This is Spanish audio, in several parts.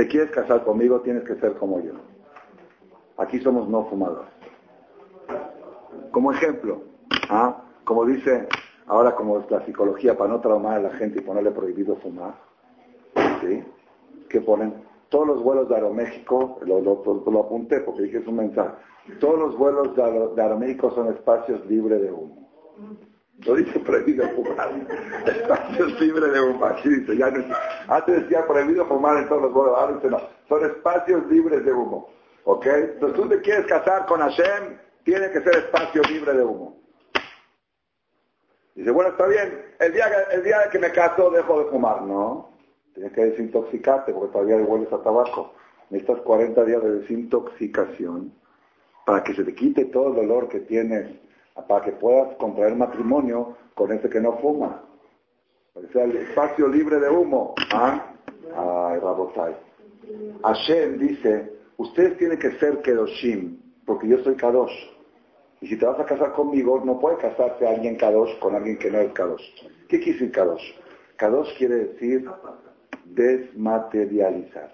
te quieres casar conmigo, tienes que ser como yo. Aquí somos no fumadores. Como ejemplo, ¿ah? como dice ahora como es la psicología para no traumar a la gente y ponerle prohibido fumar, ¿sí? ¿Qué ponen? Todos los vuelos de Aeroméxico, lo, lo, apunté porque dije es un mensaje, todos los vuelos de, Aeroméxico son espacios libres de humo. Lo dice prohibido fumar. Espacios libres de humo. Aquí dice, ya no, antes decía prohibido fumar en todos los vuelos, ahora dice no. Son espacios libres de humo. ¿Ok? Entonces tú te quieres casar con Hashem, tiene que ser espacio libre de humo. Dice, bueno, está bien, el día, el día que me caso dejo de fumar. No, tienes que desintoxicarte porque todavía hueles a tabaco. Necesitas 40 días de desintoxicación para que se te quite todo el dolor que tienes, para que puedas contraer matrimonio con ese que no fuma. O sea, el espacio libre de humo. ¿Ah? Ay, Rabotai. Hashem dice, ustedes tienen que ser Kedoshim, porque yo soy Kadosh. Y si te vas a casar conmigo, no puede casarse alguien Kadosh con alguien que no es Kadosh. ¿Qué quiere decir Kadosh? Kadosh quiere decir desmaterializar.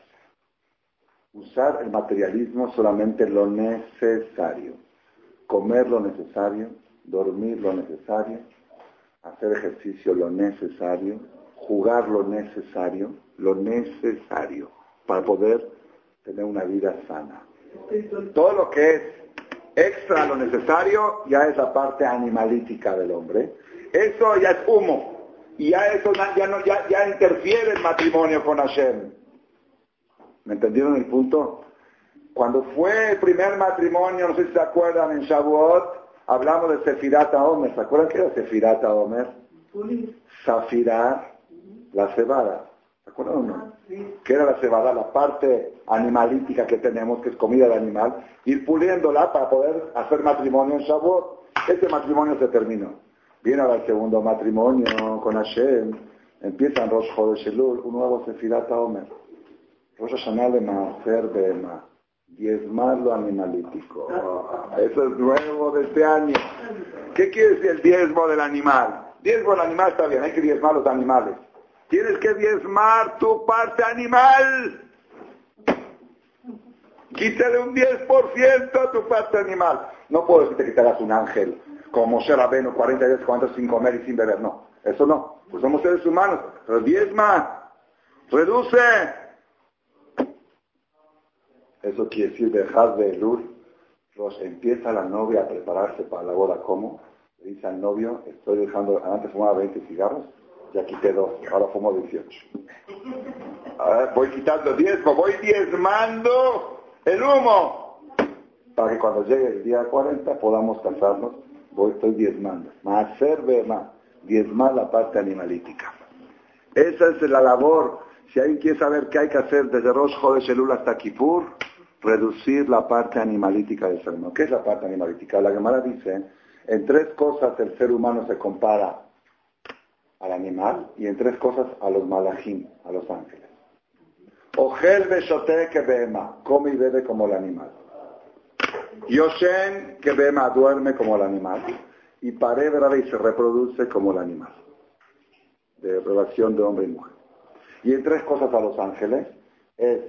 Usar el materialismo solamente lo necesario. Comer lo necesario, dormir lo necesario, hacer ejercicio lo necesario, jugar lo necesario, lo necesario para poder tener una vida sana. Todo lo que es extra lo necesario ya es la parte animalítica del hombre. Eso ya es humo. Y ya eso ya, ya, ya interfiere el matrimonio con Hashem. ¿Me entendieron el punto? Cuando fue el primer matrimonio, no sé si se acuerdan, en Shavuot, hablamos de Sefirata Omer. ¿Se acuerdan qué era Sefirata Omer? Zafirá, la cebada. ¿Se acuerdan o no? ¿Qué era la cebada? La parte animalítica que tenemos, que es comida de animal, ir puliéndola para poder hacer matrimonio en Shavuot. Este matrimonio se terminó. Viene ahora el segundo matrimonio con Hashem, empiezan Rosh Chodesh un nuevo Sefirat Omer. Rosh Hashanah de Maaser Bema, diezmar lo animalítico. eso es nuevo de este año. ¿Qué quiere decir el diezmo del animal? Diezmo del animal está bien, hay que diezmar los animales. Tienes que diezmar tu parte animal. Quítale un 10% a tu parte animal. No puedo decirte que te hagas un ángel como Moshe Rabeno, 40 días, 40 sin comer y sin beber. No, eso no. Pues somos seres humanos. Pero diezma, reduce. Eso quiere decir dejar de luz. empieza la novia a prepararse para la boda. ¿Cómo? Le dice al novio, estoy dejando, antes fumaba 20 cigarros, ya quité dos, ahora fumo 18. voy quitando diezmo, voy diezmando el humo. Para que cuando llegue el día 40 podamos casarnos voy, estoy diezmando. Más más, diezmar la parte animalítica. Esa es la labor. Si alguien quiere saber qué hay que hacer desde Rosh de Shelul hasta Kippur, reducir la parte animalítica del ser humano. ¿Qué es la parte animalítica? La Gemara dice, en tres cosas el ser humano se compara al animal y en tres cosas a los malajim, a los ángeles. Ogel que bema, come y bebe como el animal. Yoshen, que Bema duerme como el animal. Y Pare y se reproduce como el animal. De relación de hombre y mujer. Y en tres cosas a los ángeles es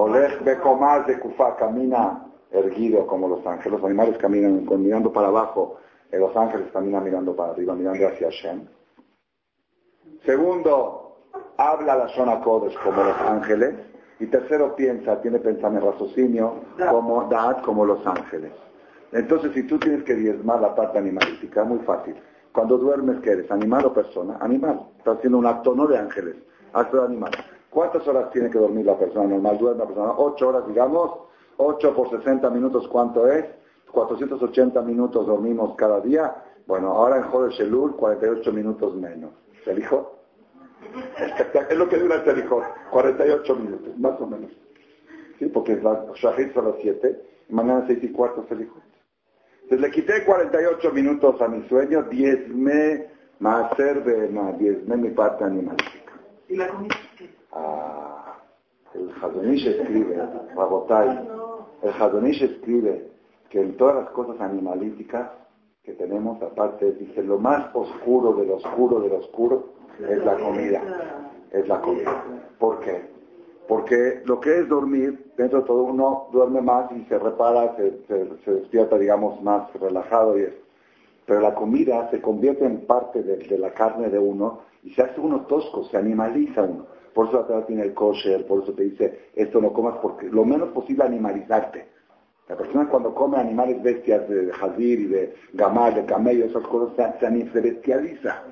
Oleg Bekomaz de Kufa camina erguido como los ángeles. Los animales caminan mirando para abajo. Los ángeles caminan mirando para arriba, mirando hacia Hashem. Segundo, habla la zona Kodesh como los ángeles. Y tercero, piensa, tiene pensamiento, raciocinio, como Dad, como los ángeles. Entonces, si tú tienes que diezmar la parte animalística, muy fácil. Cuando duermes, ¿qué eres? ¿Animal o persona? Animal. Estás haciendo un acto no de ángeles, acto de animal. ¿Cuántas horas tiene que dormir la persona normal? Duerme la persona. Ocho horas, digamos. Ocho por sesenta minutos, ¿cuánto es? 480 minutos dormimos cada día. Bueno, ahora en Joder Shelul, 48 minutos menos. ¿Se dijo? Es lo que dura el Selijot, 48 minutos, más o menos. ¿Sí? Porque la Shahid son las 7, mañana 6 y cuarto Selijot. Entonces le quité 48 minutos a mi sueño, diezme más de más, diezme mi parte animalística. ¿Y la comida? El Hadonish escribe, Rabotai, el Hadonish escribe que en todas las cosas animalísticas que tenemos, aparte, dice, lo más oscuro de lo oscuro de lo oscuro, es la comida. Es la comida. ¿Por qué? Porque lo que es dormir, dentro de todo uno duerme más y se repara, se, despierta, digamos, más relajado y Pero la comida se convierte en parte de, la carne de uno y se hace uno tosco, se animaliza uno. Por eso la tiene el kosher, por eso te dice, esto no comas, porque lo menos posible animalizarte. La persona cuando come animales bestias de jazir y de gamal, de camello, esas cosas, se, se bestializa.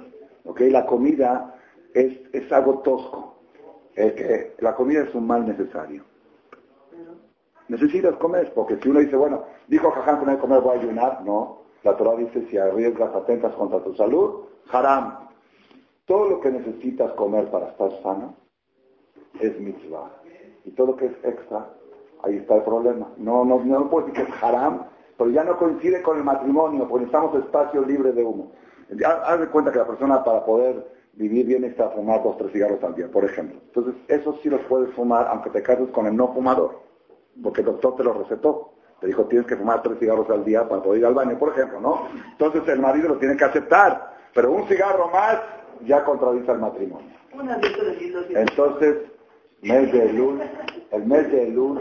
¿okay? La comida es, es algo tosco. que la comida es un mal necesario. Necesitas comer, porque si uno dice, bueno, dijo Jajam que no hay que comer, voy a ayunar, no. La Torah dice, si arriesgas, atentas contra tu salud, haram. Todo lo que necesitas comer para estar sano es mitzvah. Y todo lo que es extra Ahí está el problema. No, no, no puedo decir que es haram, pero ya no coincide con el matrimonio, porque estamos espacio libre de humo. Haz de cuenta que la persona para poder vivir bien está fumar dos, tres cigarros al día, por ejemplo. Entonces, eso sí los puedes fumar, aunque te cases con el no fumador, porque el doctor te lo recetó. Te dijo, tienes que fumar tres cigarros al día para poder ir al baño, por ejemplo, ¿no? Entonces el marido lo tiene que aceptar, pero un cigarro más ya contradice el matrimonio. Entonces, mes de luz, el mes de luz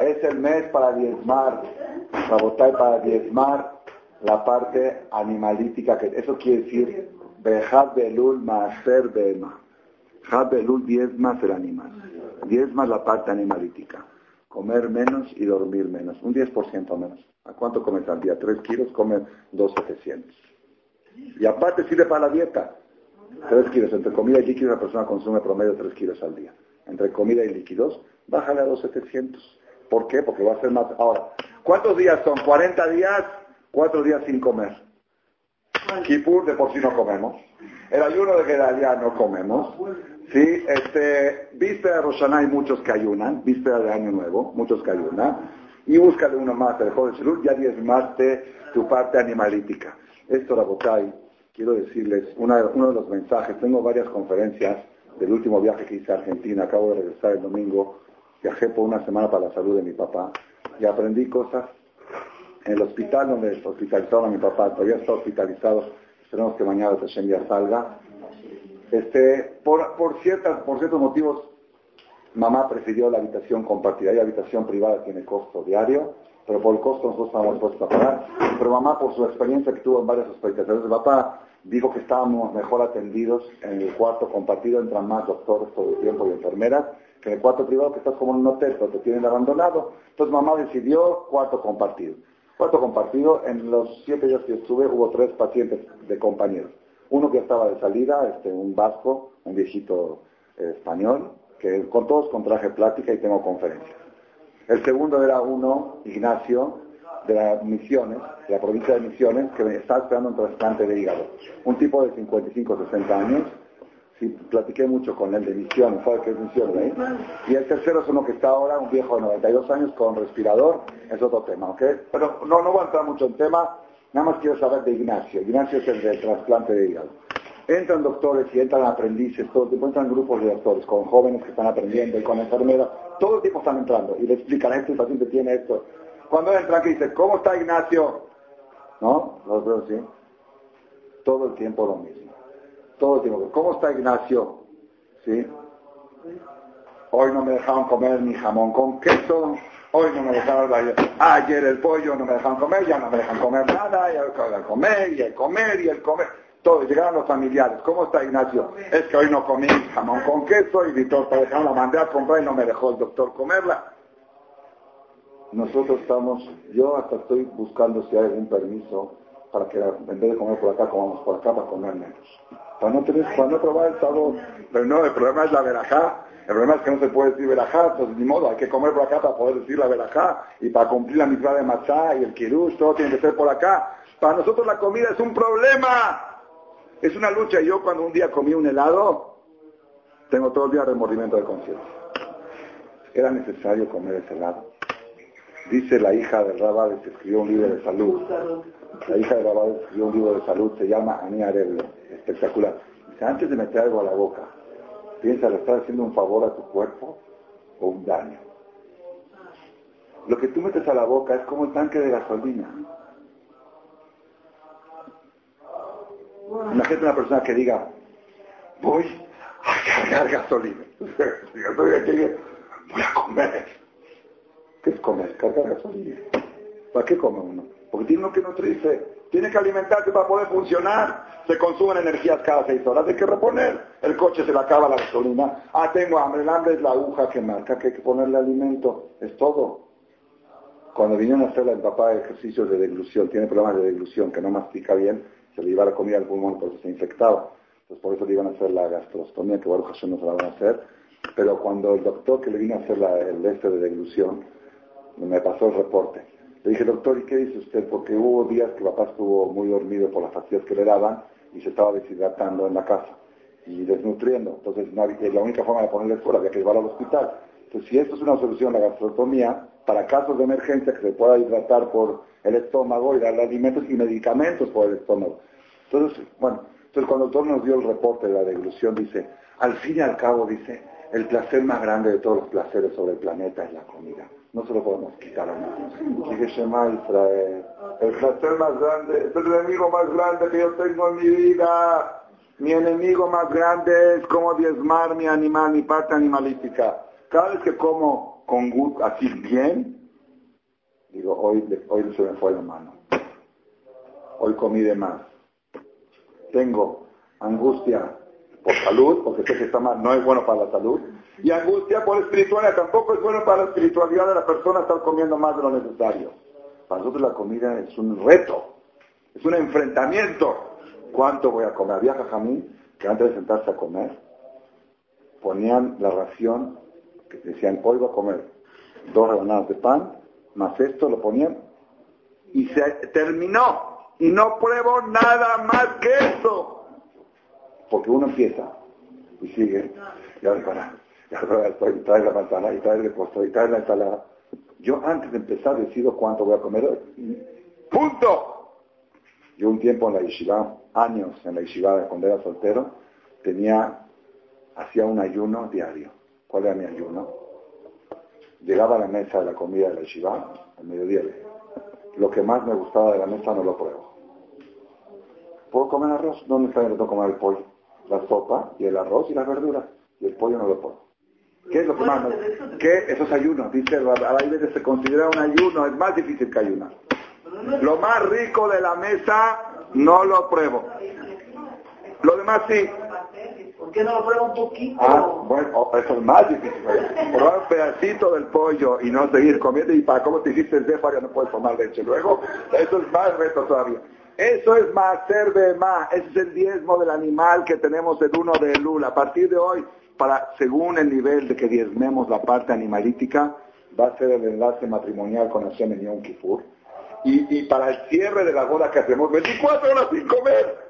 es el mes para diezmar, para para diezmar la parte animalítica, que eso quiere decir Bejad Belul Maaser Bema. Had Belul diezmas el animal, diezmas la parte animalítica. Comer menos y dormir menos, un 10% menos. ¿A cuánto comes al día? ¿Tres kilos? Comen 2,700. Y aparte sirve para la dieta. Tres kilos, entre comida y líquido la persona consume promedio 3 kilos al día entre comida y líquidos, bájale a los 700. ¿Por qué? Porque va a ser más. Ahora, ¿cuántos días son? 40 días, 4 días sin comer. Kipur de por sí no comemos. El ayuno de Gedalia no comemos. Sí, este, víspera de Roshaná hay muchos que ayunan, víspera de Año Nuevo, muchos que ayunan. Y búscale uno más, el joven salud, ya diezmaste tu parte animalítica. Esto, la Botay, quiero decirles, uno de los mensajes, tengo varias conferencias del último viaje que hice a Argentina, acabo de regresar el domingo, viajé por una semana para la salud de mi papá y aprendí cosas en el hospital donde hospitalizaron a mi papá, todavía está hospitalizado, esperemos que mañana Hashem ya salga. Este, por, ciertas, por ciertos motivos, mamá prefirió la habitación compartida. Hay habitación privada tiene costo diario, pero por el costo nosotros estamos dispuestos a pagar. Pero mamá, por su experiencia que tuvo en varias hospitalizaciones de papá, dijo que estábamos mejor atendidos en el cuarto compartido, entran más doctores todo el tiempo y enfermeras, que en el cuarto privado que estás como en un hotel, pero te tienen abandonado. Entonces mamá decidió cuarto compartido. Cuarto compartido, en los siete días que estuve hubo tres pacientes de compañeros. Uno que estaba de salida, este, un vasco, un viejito eh, español, que con todos con traje plática y tengo conferencias. El segundo era uno, Ignacio, de las Misiones, de la provincia de Misiones, que está esperando un trasplante de hígado. Un tipo de 55, 60 años. Sí, platiqué mucho con él de Misiones, ¿sabe qué es Misiones ahí? Y el tercero es uno que está ahora, un viejo de 92 años con respirador, es otro tema, ¿ok? Pero no, no voy a entrar mucho en tema, nada más quiero saber de Ignacio. Ignacio es el del trasplante de hígado. Entran doctores y entran aprendices, todo el tiempo entran grupos de doctores, con jóvenes que están aprendiendo y con enfermeras, todo el tiempo están entrando y le explican, este paciente tiene esto, cuando entran que dice, ¿cómo está Ignacio? ¿No? Los veo así. Todo el tiempo lo mismo. Todo el tiempo. ¿Cómo está Ignacio? ¿Sí? Hoy no me dejaron comer ni jamón con queso. Hoy no me dejaron, ayer el pollo no me dejaron comer, ya no me dejan comer nada, y el comer, y el comer, y el comer. Todo, llegaron los familiares. ¿Cómo está Ignacio? Es que hoy no comí jamón con queso y mi torta dejaron, la mandé a comprar y no me dejó el doctor comerla nosotros estamos, yo hasta estoy buscando si hay algún permiso para que en vez de comer por acá, comamos por acá para comer menos. Para no tener, para no probar el sabor. Pero no, el problema es la verajá. El problema es que no se puede decir verajá, pues ni modo, hay que comer por acá para poder decir la verajá. Y para cumplir la mitad de machá y el kirush, todo tiene que ser por acá. Para nosotros la comida es un problema. Es una lucha. Yo cuando un día comí un helado, tengo todo el día remordimiento de conciencia. ¿Era necesario comer ese helado? Dice la hija de Rabades, escribió un libro de salud. La hija de Rabades escribió un libro de salud, se llama Ani Arevlo, espectacular. Dice, antes de meter algo a la boca, piensa, ¿le estás haciendo un favor a tu cuerpo o un daño? Lo que tú metes a la boca es como el tanque de gasolina. Imagínate una persona que diga, voy a cargar gasolina. Voy a comer. ¿Qué es comer? Cargar gasolina. ¿Para qué come uno? Porque tiene uno que nutrirse, tiene que alimentarse para poder funcionar. Se consumen energías cada seis horas, hay que reponer. El coche se le acaba la gasolina. Ah, tengo hambre, el hambre es la aguja que marca que hay que ponerle alimento. Es todo. Cuando vinieron a hacer el papá ejercicios de deglución, tiene problemas de deglución, que no mastica bien, se le iba la comida al pulmón, por eso se infectaba. Entonces por eso le iban a hacer la gastrostomía, que bueno, no se la van a hacer. Pero cuando el doctor que le vino a hacer el este de deglución, me pasó el reporte. Le dije, doctor, ¿y qué dice usted? Porque hubo días que papá estuvo muy dormido por las pastillas que le daban y se estaba deshidratando en la casa y desnutriendo. Entonces, la única forma de ponerle fuera había que llevarlo al hospital. Entonces, si esto es una solución, la gastrostomía, para casos de emergencia que se pueda hidratar por el estómago y darle alimentos y medicamentos por el estómago. Entonces, bueno, entonces cuando el doctor nos dio el reporte de la deglución, dice, al fin y al cabo, dice, el placer más grande de todos los placeres sobre el planeta es la comida. No se lo podemos quitar a nadie. Dije Shema Israel, el placer más grande, es el enemigo más grande que yo tengo en mi vida. Mi enemigo más grande es como diezmar mi animal, mi parte animalística. Cada vez que como con gusto, así bien, digo, hoy, hoy se me fue la mano. Hoy comí de más. Tengo angustia por salud, porque sé que está mal, no es bueno para la salud, y angustia por espiritualidad, tampoco es bueno para la espiritualidad de la persona estar comiendo más de lo necesario. Para nosotros la comida es un reto, es un enfrentamiento. ¿Cuánto voy a comer? Había jajamín que antes de sentarse a comer, ponían la ración, que decían, hoy voy a comer dos rebanadas de pan, más esto lo ponían, y se terminó, y no pruebo nada más que eso. Porque uno empieza y sigue, y ahora trae la manzana, y trae el postre, y trae la ensalada. Yo antes de empezar decido cuánto voy a comer hoy. ¡Punto! Yo un tiempo en la yeshiva, años en la yeshiva cuando era soltero, tenía, hacía un ayuno diario. ¿Cuál era mi ayuno? Llegaba a la mesa de la comida de la yeshiva, al mediodía, lo que más me gustaba de la mesa no lo pruebo. ¿Puedo comer arroz? ¿Dónde está el comer el pollo? la sopa y el arroz y las verduras. Y el pollo no lo pongo. ¿Qué es lo que más? ¿Qué? Eso es ayuno. Dice, a veces se considera un ayuno, es más difícil que ayunar. Lo más rico de la mesa no lo pruebo. Lo demás sí. ¿Por qué no lo pruebo un poquito? Ah, bueno, oh, eso es más difícil. Probar un pedacito del pollo y no seguir comiendo y para cómo te hiciste el ya no puedes tomar leche. Luego, eso es más reto todavía. Eso es más de más. Ese es el diezmo del animal que tenemos en uno de Lul. A partir de hoy, para, según el nivel de que diezmemos la parte animalítica, va a ser el enlace matrimonial con Hashem en Yom Kippur. Y, para el cierre de la boda que hacemos, 24 horas sin comer.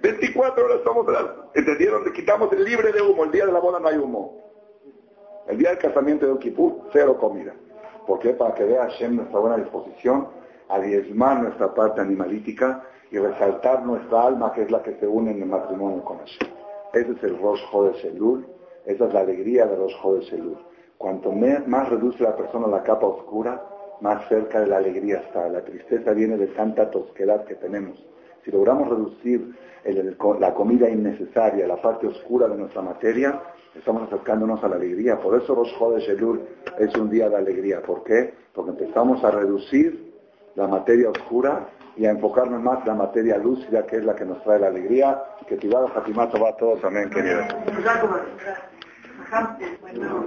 24 horas estamos, ¿entendieron? Le quitamos el libre de humo. El día de la boda no hay humo. El día del casamiento de Yom Kippur, cero comida. ¿Por qué? Para que vea Hashem nuestra buena disposición a diezmar nuestra parte animalítica y resaltar nuestra alma, que es la que se une en el matrimonio con Hashem. Ese es el rosjo de Selul, esa es la alegría del rosjo de Selul. Cuanto más reduce la persona la capa oscura, más cerca de la alegría está. La tristeza viene de tanta tosquedad que tenemos. Si logramos reducir la comida innecesaria, la parte oscura de nuestra materia, estamos acercándonos a la alegría. Por eso Rosh de Selul es un día de alegría. ¿Por qué? Porque empezamos a reducir la materia oscura y a enfocarnos más en la materia lúcida, que es la que nos trae la alegría. Que Tibado Fatimato va a todos, amén, queridos. Gracias. Pues, bueno.